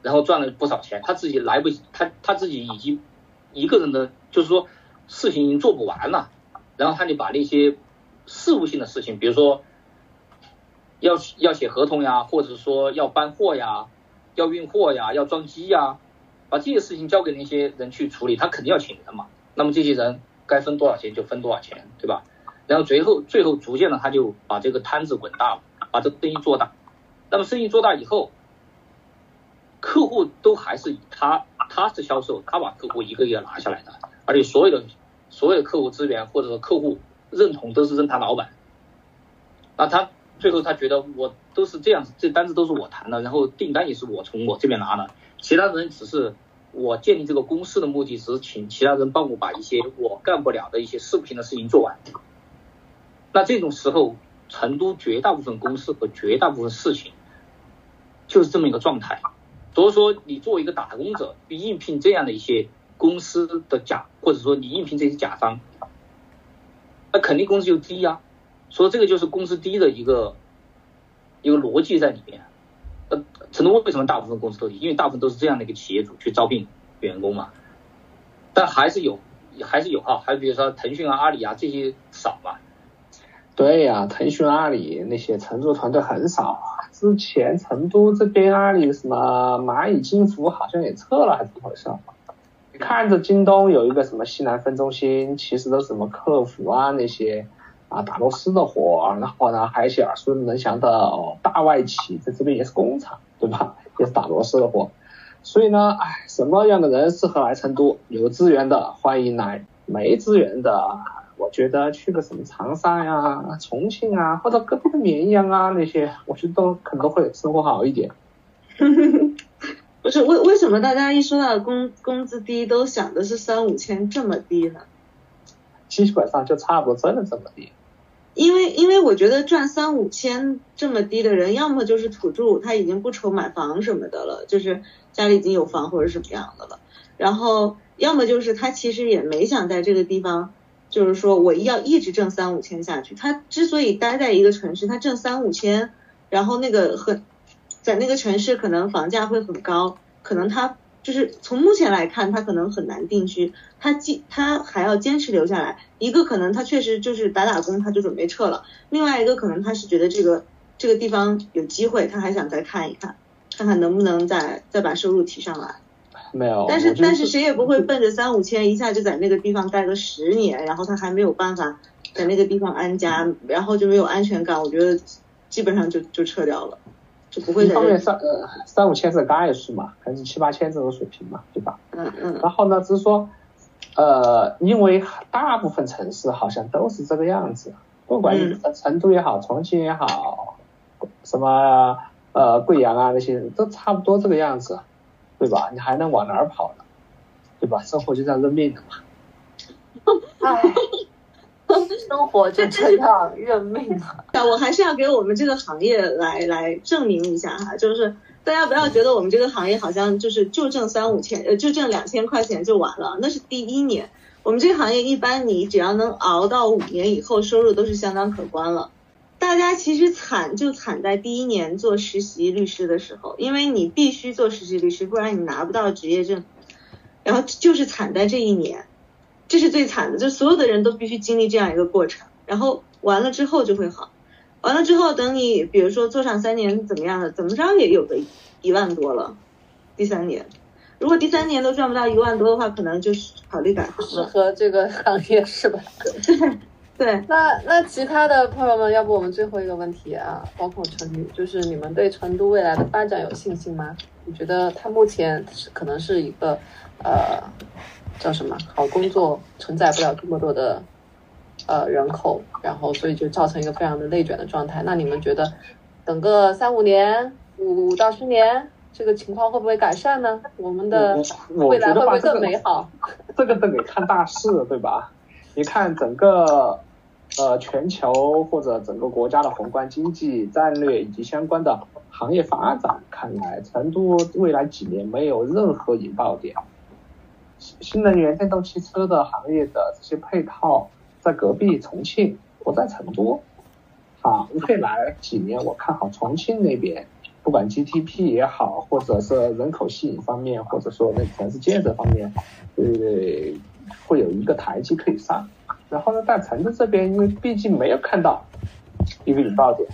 然后赚了不少钱。他自己来不及，他他自己已经一个人的，就是说事情已经做不完了，然后他就把那些事务性的事情，比如说要要写合同呀，或者说要搬货呀，要运货呀，要装机呀，把这些事情交给那些人去处理，他肯定要请人嘛。那么这些人该分多少钱就分多少钱，对吧？然后最后最后逐渐的他就把这个摊子滚大了，把这个生意做大。那么生意做大以后，客户都还是以他他是销售，他把客户一个一个拿下来的，而且所有的所有的客户资源或者说客户认同都是认他老板。那他最后他觉得我都是这样，这单子都是我谈的，然后订单也是我从我这边拿的，其他人只是我建立这个公司的目的，只是请其他人帮我把一些我干不了的一些视频的事情做完。那这种时候，成都绝大部分公司和绝大部分事情就是这么一个状态。所以说，你作为一个打工者去应聘这样的一些公司的甲，或者说你应聘这些甲方，那肯定工资就低呀。所以这个就是工资低的一个一个逻辑在里面。呃，成都为什么大部分公司都低？因为大部分都是这样的一个企业主去招聘员工嘛。但还是有，还是有啊，还比如说腾讯啊、阿里啊这些少嘛。对呀，腾讯、阿里那些成都团队很少。之前成都这边阿里什么蚂蚁金服好像也撤了，还是怎么回事？看着京东有一个什么西南分中心，其实都是什么客服啊那些。啊，打螺丝的活，然后呢，还有一些耳熟能详的大外企，在这边也是工厂，对吧？也是打螺丝的活。所以呢，哎，什么样的人适合来成都？有资源的欢迎来，没资源的，我觉得去个什么长沙呀、重庆啊，或者隔壁的绵阳啊那些，我觉得都可能会生活好一点。不是为为什么大家一说到工工资低，都想的是三五千这么低呢？基本上就差不多真的这么低。因为因为我觉得赚三五千这么低的人，要么就是土著，他已经不愁买房什么的了，就是家里已经有房或者什么样的了。然后要么就是他其实也没想在这个地方，就是说我要一直挣三五千下去。他之所以待在一个城市，他挣三五千，然后那个很在那个城市可能房价会很高，可能他。就是从目前来看，他可能很难定居，他坚他还要坚持留下来。一个可能他确实就是打打工，他就准备撤了；另外一个可能他是觉得这个这个地方有机会，他还想再看一看，看看能不能再再把收入提上来。没有，但是但是谁也不会奔着三五千一下就在那个地方待个十年，然后他还没有办法在那个地方安家，然后就没有安全感。我觉得基本上就就撤掉了。就不会一方面三呃三五千是概数嘛，还是七八千这种水平嘛，对吧？嗯嗯。然后呢，只是说，呃，因为大部分城市好像都是这个样子，不管你成都也好，重庆也好，什么呃贵阳啊那些都差不多这个样子，对吧？你还能往哪儿跑呢？对吧？生活就这样认命的嘛。唉。生活就这样认命 了。我还是要给我们这个行业来来证明一下哈，就是大家不要觉得我们这个行业好像就是就挣三五千，呃，就挣两千块钱就完了，那是第一年。我们这个行业一般你只要能熬到五年以后，收入都是相当可观了。大家其实惨就惨在第一年做实习律师的时候，因为你必须做实习律师，不然你拿不到职业证。然后就是惨在这一年。这是最惨的，就所有的人都必须经历这样一个过程，然后完了之后就会好，完了之后等你比如说做上三年怎么样的，怎么着也有个一万多了，第三年，如果第三年都赚不到一万多的话，可能就是考虑改行了。适合这个行业是吧？对 对。那那其他的朋友们，要不我们最后一个问题啊，包括成都，就是你们对成都未来的发展有信心吗？你觉得它目前是可能是一个呃。叫什么？好工作承载不了这么多的呃人口，然后所以就造成一个非常的内卷的状态。那你们觉得，等个三五年、五到十年，这个情况会不会改善呢？我们的未来会不会更美好？这个都得看大势，对吧？你看整个呃全球或者整个国家的宏观经济战略以及相关的行业发展，看来成都未来几年没有任何引爆点。新能源电动汽车的行业的这些配套在隔壁重庆，不在成都。好，未来几年我看好重庆那边，不管 GDP 也好，或者是人口吸引方面，或者说那城市建设方面，呃，会有一个台阶可以上。然后呢，在成都这边，因为毕竟没有看到一个引爆点，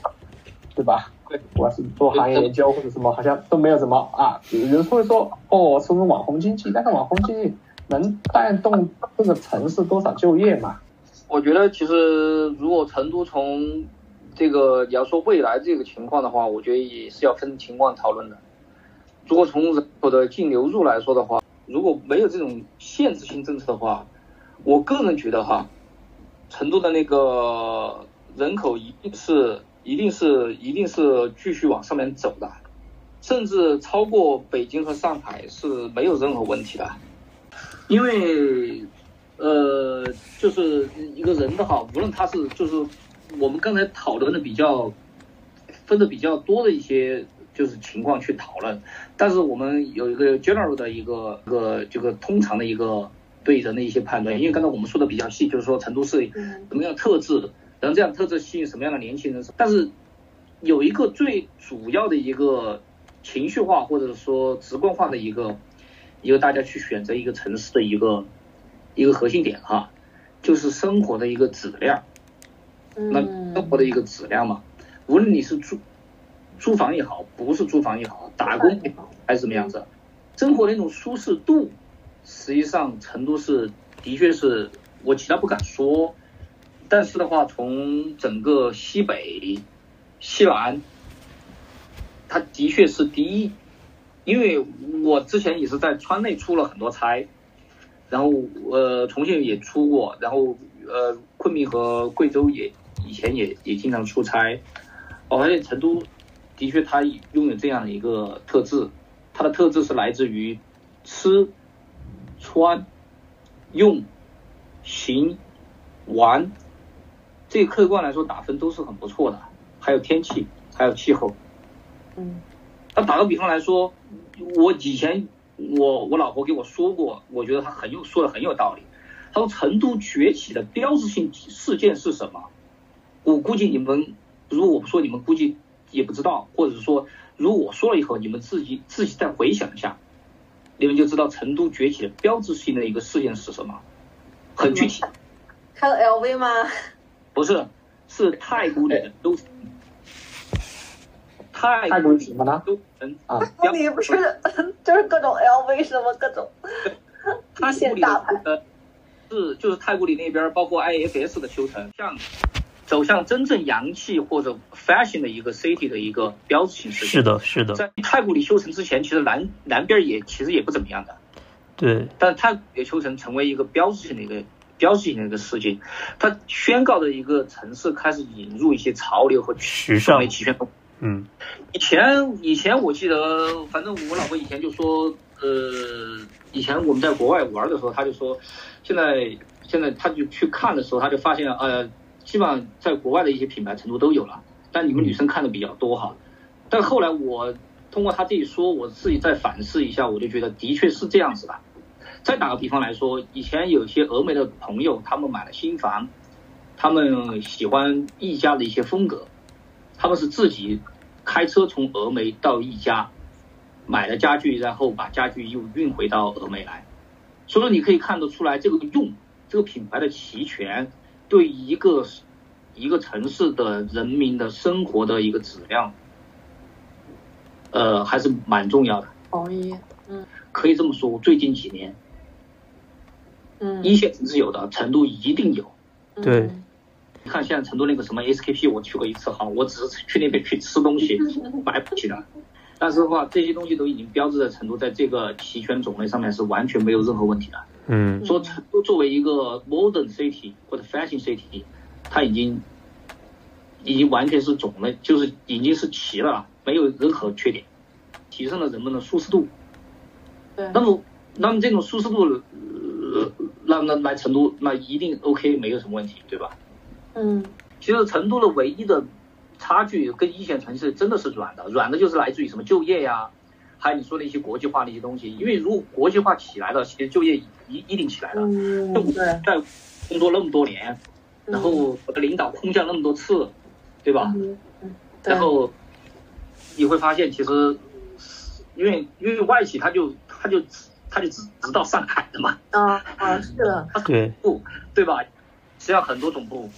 对吧？不管是做行业研究或者什么，好像都没有什么啊。有人会说，哦，是不是网红经济？但是网红经济能带动这个城市多少就业嘛？我觉得其实如果成都从这个你要说未来这个情况的话，我觉得也是要分情况讨论的。如果从人口的净流入来说的话，如果没有这种限制性政策的话，我个人觉得哈，成都的那个人口一定是。一定是一定是继续往上面走的，甚至超过北京和上海是没有任何问题的，因为呃，就是一个人的哈，无论他是就是我们刚才讨论的比较分的比较多的一些就是情况去讨论，但是我们有一个 general 的一个一个这个通常的一个对人的一些判断，因为刚才我们说的比较细，就是说成都市什么样特质。然后这样特质吸引什么样的年轻人？但是有一个最主要的一个情绪化或者说直观化的一个一个大家去选择一个城市的一个一个核心点哈，就是生活的一个质量。那生活的一个质量嘛，无论你是租租房也好，不是租房也好，打工也好，还是什么样子，生活的那种舒适度，实际上成都是的确是我其他不敢说。但是的话，从整个西北、西南，它的确是第一，因为我之前也是在川内出了很多差，然后呃重庆也出过，然后呃昆明和贵州也以前也也经常出差，我发现成都的确它拥有这样的一个特质，它的特质是来自于吃、穿、用、行、玩。这客观来说打分都是很不错的，还有天气，还有气候。嗯，那打个比方来说，我以前我我老婆给我说过，我觉得她很有说的很有道理。她说成都崛起的标志性事件是什么？我估计你们如果我不说，你们估计也不知道，或者是说如果我说了以后，你们自己自己再回想一下，你们就知道成都崛起的标志性的一个事件是什么，很具体。开了 LV 吗？不是，是太古里的都城。太古里什么呢？都城啊，你不是 就是各种 LV 什么各种太古里的是就是太古里那边，包括 IFS 的修成，像走向真正洋气或者 fashion 的一个 city 的一个标志性事件。是的，是的。在太古里修成之前，其实南南边也其实也不怎么样的。对。但太古里修成成为一个标志性的一个。标志性的一个事件，它宣告的一个城市开始引入一些潮流和时尚嗯，以前以前我记得，反正我老婆以前就说，呃，以前我们在国外玩的时候，她就说，现在现在她就去看的时候，她就发现，呃，基本上在国外的一些品牌成都都有了，但你们女生看的比较多哈。但后来我通过她这一说，我自己再反思一下，我就觉得的确是这样子的。再打个比方来说，以前有些峨眉的朋友，他们买了新房，他们喜欢一家的一些风格，他们是自己开车从峨眉到一家，买了家具，然后把家具又运回到峨眉来。所以说，你可以看得出来，这个用这个品牌的齐全，对一个一个城市的人民的生活的一个质量，呃，还是蛮重要的。同意，嗯，可以这么说，最近几年。一线城市有的，成都一定有。对，你看现在成都那个什么 SKP，我去过一次哈，我只是去那边去吃东西，买不起的。但是的话，这些东西都已经标志在成都，在这个齐全种类上面是完全没有任何问题的。嗯，说成都作为一个 modern city 或者 fashion city，它已经已经完全是种类，就是已经是齐了，没有任何缺点，提升了人们的舒适度。对，那么那么这种舒适度。呃，那那来成都那一定 OK，没有什么问题，对吧？嗯，其实成都的唯一的差距跟一线城市真的是软的，软的就是来自于什么就业呀，还有你说的一些国际化的一些东西。因为如果国际化起来了，其实就业一一定起来了。嗯，对。在工作那么多年，然后我的领导空降那么多次，对吧？嗯然后你会发现，其实因为因为外企他就他就。他就只直到上海的嘛，啊啊是的，对部对吧？实际上很多总部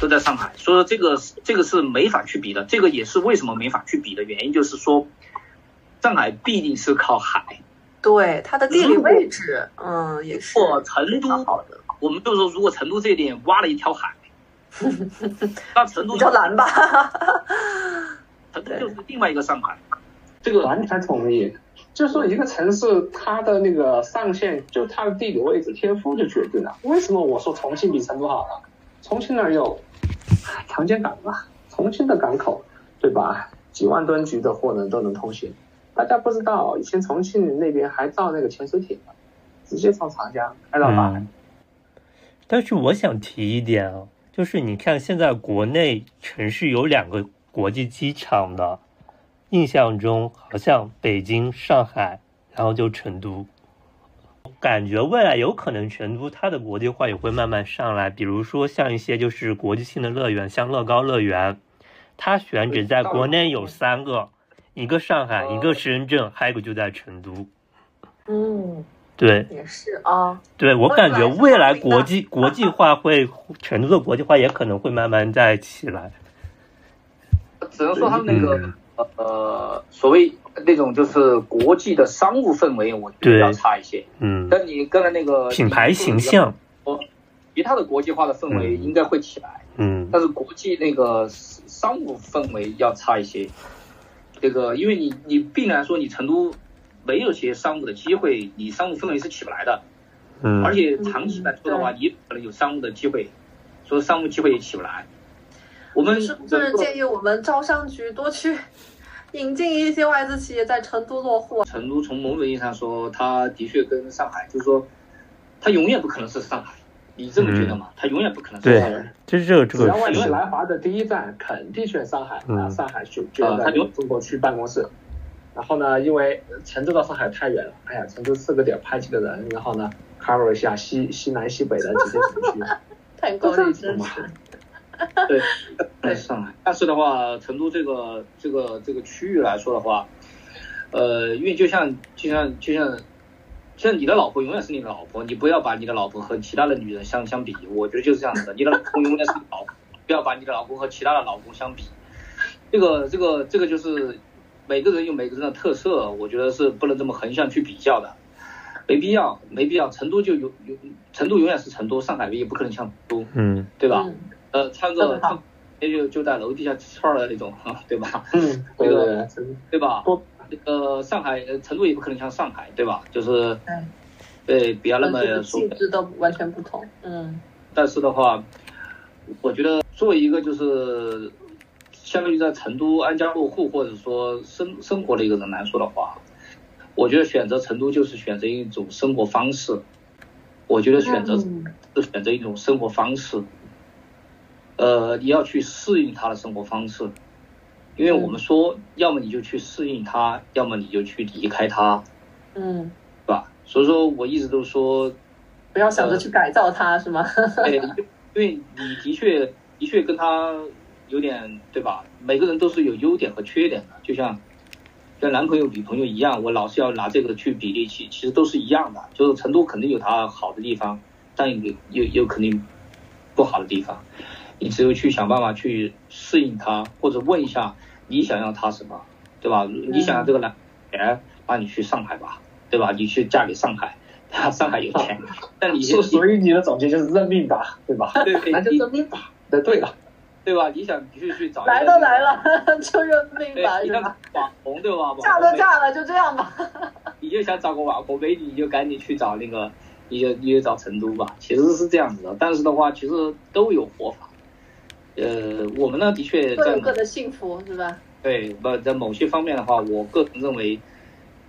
都在上海，所以说这个这个是没法去比的。这个也是为什么没法去比的原因，就是说上海必定是靠海，对它的地理位置，嗯也是。或成都好的，我们就说如果成都这点挖了一条海，那成都比较难吧？成都就是另外一个上海，这个完全同意。就是说，一个城市它的那个上限，就它的地理位置、天赋就决定了。为什么我说重庆比成都好呢？重庆那儿有长江港嘛，重庆的港口，对吧？几万吨级的货呢都能通行。大家不知道，以前重庆那边还造那个潜水艇呢，直接从长江开到大海。但是我想提一点啊，就是你看现在国内城市有两个国际机场的，印象中好像北京、上海，然后就成都。感觉未来有可能成都它的国际化也会慢慢上来，比如说像一些就是国际性的乐园，像乐高乐园，它选址在国内有三个，一个上海，一个深圳，还有一个就在成都。嗯，对，也是啊。对我感觉未来国际国际化会，成都的国际化也可能会慢慢在起来。只能说他们那个呃所谓。那种就是国际的商务氛围，我觉得要差一些。嗯，但你刚才那个品牌形象，其他的国际化的氛围应该会起来。嗯，但是国际那个商务氛围要差一些。这个，因为你你必然说你成都没有些商务的机会，你商务氛围是起不来的。嗯，而且长期来说的话，你可能有商务的机会，所以商务机会也起不来。我们是不是建议我们招商局多去？引进一些外资企业在成都落户。成都从某种意义上说，它的确跟上海，就是说，它永远不可能是上海。你这么觉得吗？它永远不可能是上海。对，这这个。只要外企来华的第一站肯定选上海，那上海就就在中国区办公室。然后呢，因为成都到上海太远了，哎呀，成都四个点派几个人，然后呢，cover 一下西西南西北的这些城区。太高了，真是。对，在上海。但是的话，成都这个这个这个区域来说的话，呃，因为就像就像就像，像你的老婆永远是你的老婆，你不要把你的老婆和其他的女人相相比。我觉得就是这样子的，你的老公永远是你老婆，不要把你的老公和其他的老公相比。这个这个这个就是每个人有每个人的特色，我觉得是不能这么横向去比较的，没必要，没必要。成都就有有成都永远是成都，上海也不可能像成都，嗯，对吧？呃，穿个也就就在楼底下吃串的那种，对吧？嗯，那个对吧？那个上海、成都也不可能像上海，对吧？就是对，不要那么气质都完全不同。嗯。但是的话，我觉得作为一个就是相当于在成都安家落户或者说生生活的一个人来说的话，我觉得选择成都就是选择一种生活方式。我觉得选择是选择一种生活方式。呃，你要去适应他的生活方式，因为我们说，要么你就去适应他，要么你就去离开他，嗯，是吧？所以说我一直都说，不要想着去改造他，是吗？对，因为你的确的确跟他有点，对吧？每个人都是有优点和缺点的，就像跟男朋友、女朋友一样，我老是要拿这个去比例起，其实都是一样的。就是成都肯定有它好的地方，但有有有肯定不好的地方。你只有去想办法去适应他，或者问一下你想要他什么，对吧？你想要这个男，哎，那你去上海吧，对吧？你去嫁给上海，上海有 钱。但你所以你的总结就是认命吧，对吧？对对，那就认命吧。那对了，对吧？你想你去去找来都来了，就认命吧，是吧？网红对吧？嫁都嫁了，就这样吧。你就想找个网红美女，你就赶紧去找那个，你就你就找成都吧。其实是这样子的，但是的话，其实都有活法。呃，我们呢，的确各有各的幸福，是吧？对，不在某些方面的话，我个人认为，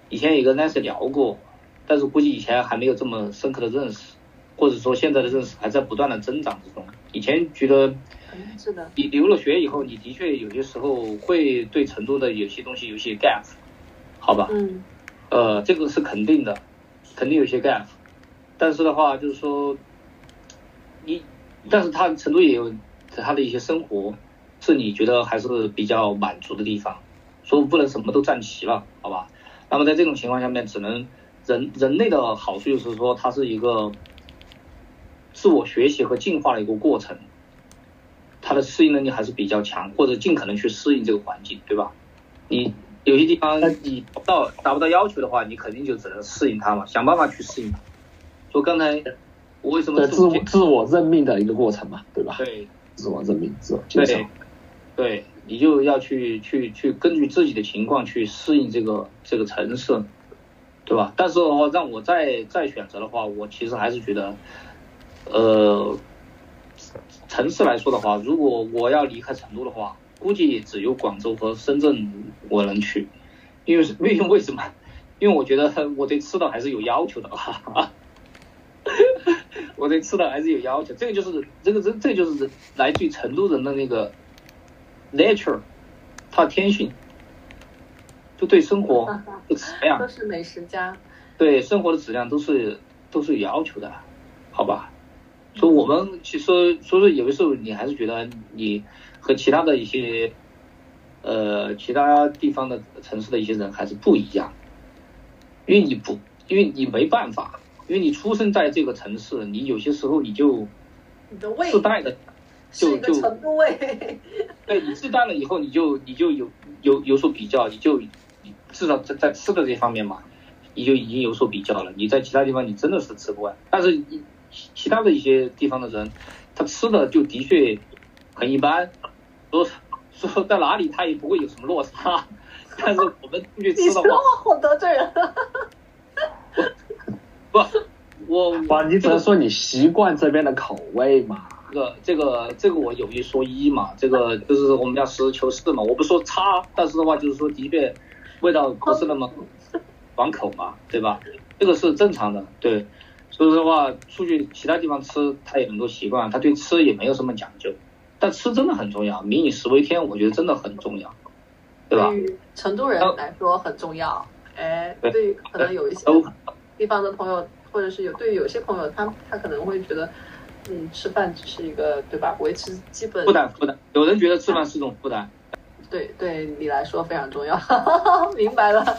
以前也跟 Nancy 聊过，但是估计以前还没有这么深刻的认识，或者说现在的认识还在不断的增长之中。以前觉得，是的，你留了学以后，你的确有些时候会对成都的有些东西有些 gap，好吧？嗯。呃，这个是肯定的，肯定有些 gap，但是的话就是说，你，但是他成都也有。他的一些生活是你觉得还是比较满足的地方，所以不能什么都占齐了，好吧？那么在这种情况下面，只能人人类的好处就是说，它是一个自我学习和进化的一个过程，它的适应能力还是比较强，或者尽可能去适应这个环境，对吧？你有些地方你不到达不到要求的话，你肯定就只能适应它嘛，想办法去适应它。说刚才我为什么自我自我认命的一个过程嘛，对吧？对。自我证明，自我对，对你就要去去去根据自己的情况去适应这个这个城市，对吧？但是的话，让我再再选择的话，我其实还是觉得，呃，城市来说的话，如果我要离开成都的话，估计只有广州和深圳我能去，因为为为什么？因为我觉得我对吃的还是有要求的哈，我对吃的还是有要求。这个就是这个这这就是来自于成都人的那个 nature，他的天性，就对生活 的质量都是美食家。对生活的质量都是都是有要求的，好吧？所以我们其实，所以说有的时候你还是觉得你和其他的一些，呃，其他地方的城市的一些人还是不一样，因为你不，因为你没办法，因为你出生在这个城市，你有些时候你就你的胃自带的，就就成都胃，对你自带了以后，你就你就有有有所比较，你就至少在在吃的这方面嘛。你就已经有所比较了，你在其他地方你真的是吃不完，但是你其他的一些地方的人，他吃的就的确很一般，说说在哪里他也不会有什么落差，但是我们出去吃的话，好得罪人，不，我哇，你只能说你习惯这边的口味嘛，这个这个这个我有一说一嘛，这个就是我们要实事求是嘛，我不说差，但是的话就是说的确味道不是那么。爽口嘛，对吧？这个是正常的，对。说实话，出去其他地方吃，他也能够习惯，他对吃也没有什么讲究。但吃真的很重要，民以食为天，我觉得真的很重要，对吧？对于成都人来说很重要。哎，对于可能有一些地方的朋友，或者是有对于有些朋友，他他可能会觉得，嗯，吃饭只是一个对吧？维持基本负担负担。有人觉得吃饭是一种负担，对，对你来说非常重要。明白了。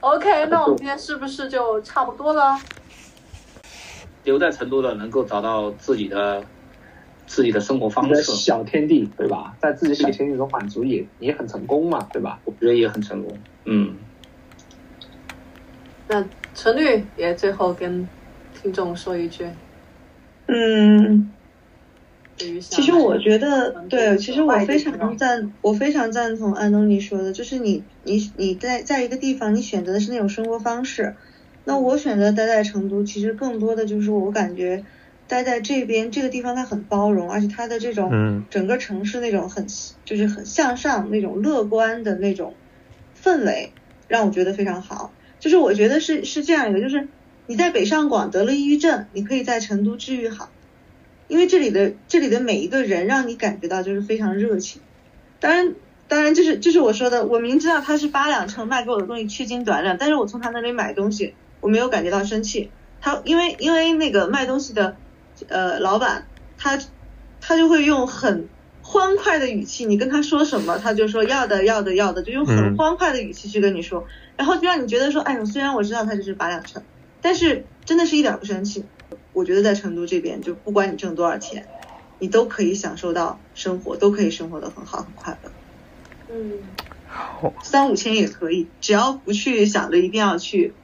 OK，那我们今天是不是就差不多了？留在成都的能够找到自己的自己的生活方式，小天地，对吧？在自己小天地中满足也也很成功嘛，对吧？我觉得也很成功。嗯。那陈律也最后跟听众说一句。嗯。其实我觉得，对，其实我非常赞，我非常赞同安东尼说的，就是你你你在在一个地方，你选择的是那种生活方式。那我选择待在成都，其实更多的就是我感觉待在这边这个地方，它很包容，而且它的这种整个城市那种很就是很向上那种乐观的那种氛围，让我觉得非常好。就是我觉得是是这样一个，就是你在北上广得了抑郁症，你可以在成都治愈好。因为这里的这里的每一个人让你感觉到就是非常热情，当然当然就是就是我说的，我明知道他是八两秤卖给我的东西缺斤短两，但是我从他那里买东西，我没有感觉到生气。他因为因为那个卖东西的呃老板，他他就会用很欢快的语气，你跟他说什么，他就说要的要的要的，就用很欢快的语气去跟你说，然后就让你觉得说，哎呦，虽然我知道他就是八两秤，但是真的是一点不生气。我觉得在成都这边，就不管你挣多少钱，你都可以享受到生活，都可以生活的很好很快乐。嗯，三五千也可以，只要不去想着一定要去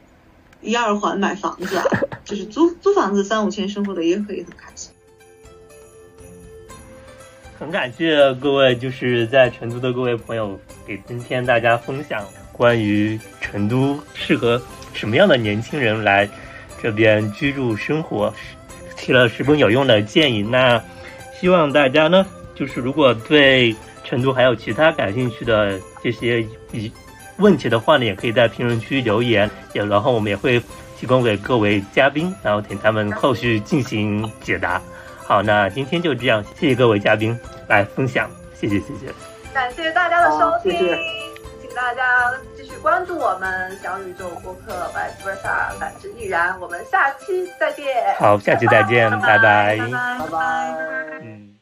一二环买房子啊，就是租 租房子三五千生活的也可以很开心。很感谢各位就是在成都的各位朋友，给今天大家分享关于成都适合什么样的年轻人来。这边居住生活，提了十分有用的建议。那希望大家呢，就是如果对成都还有其他感兴趣的这些疑问题的话呢，也可以在评论区留言，也然后我们也会提供给各位嘉宾，然后请他们后续进行解答。好，那今天就这样，谢谢各位嘉宾来分享，谢谢谢谢，感谢大家的收听，请大家继续。关注我们小宇宙播客《百思 versa 反之亦然》，我们下期再见。好，下期再见，拜拜，拜拜，拜拜，嗯。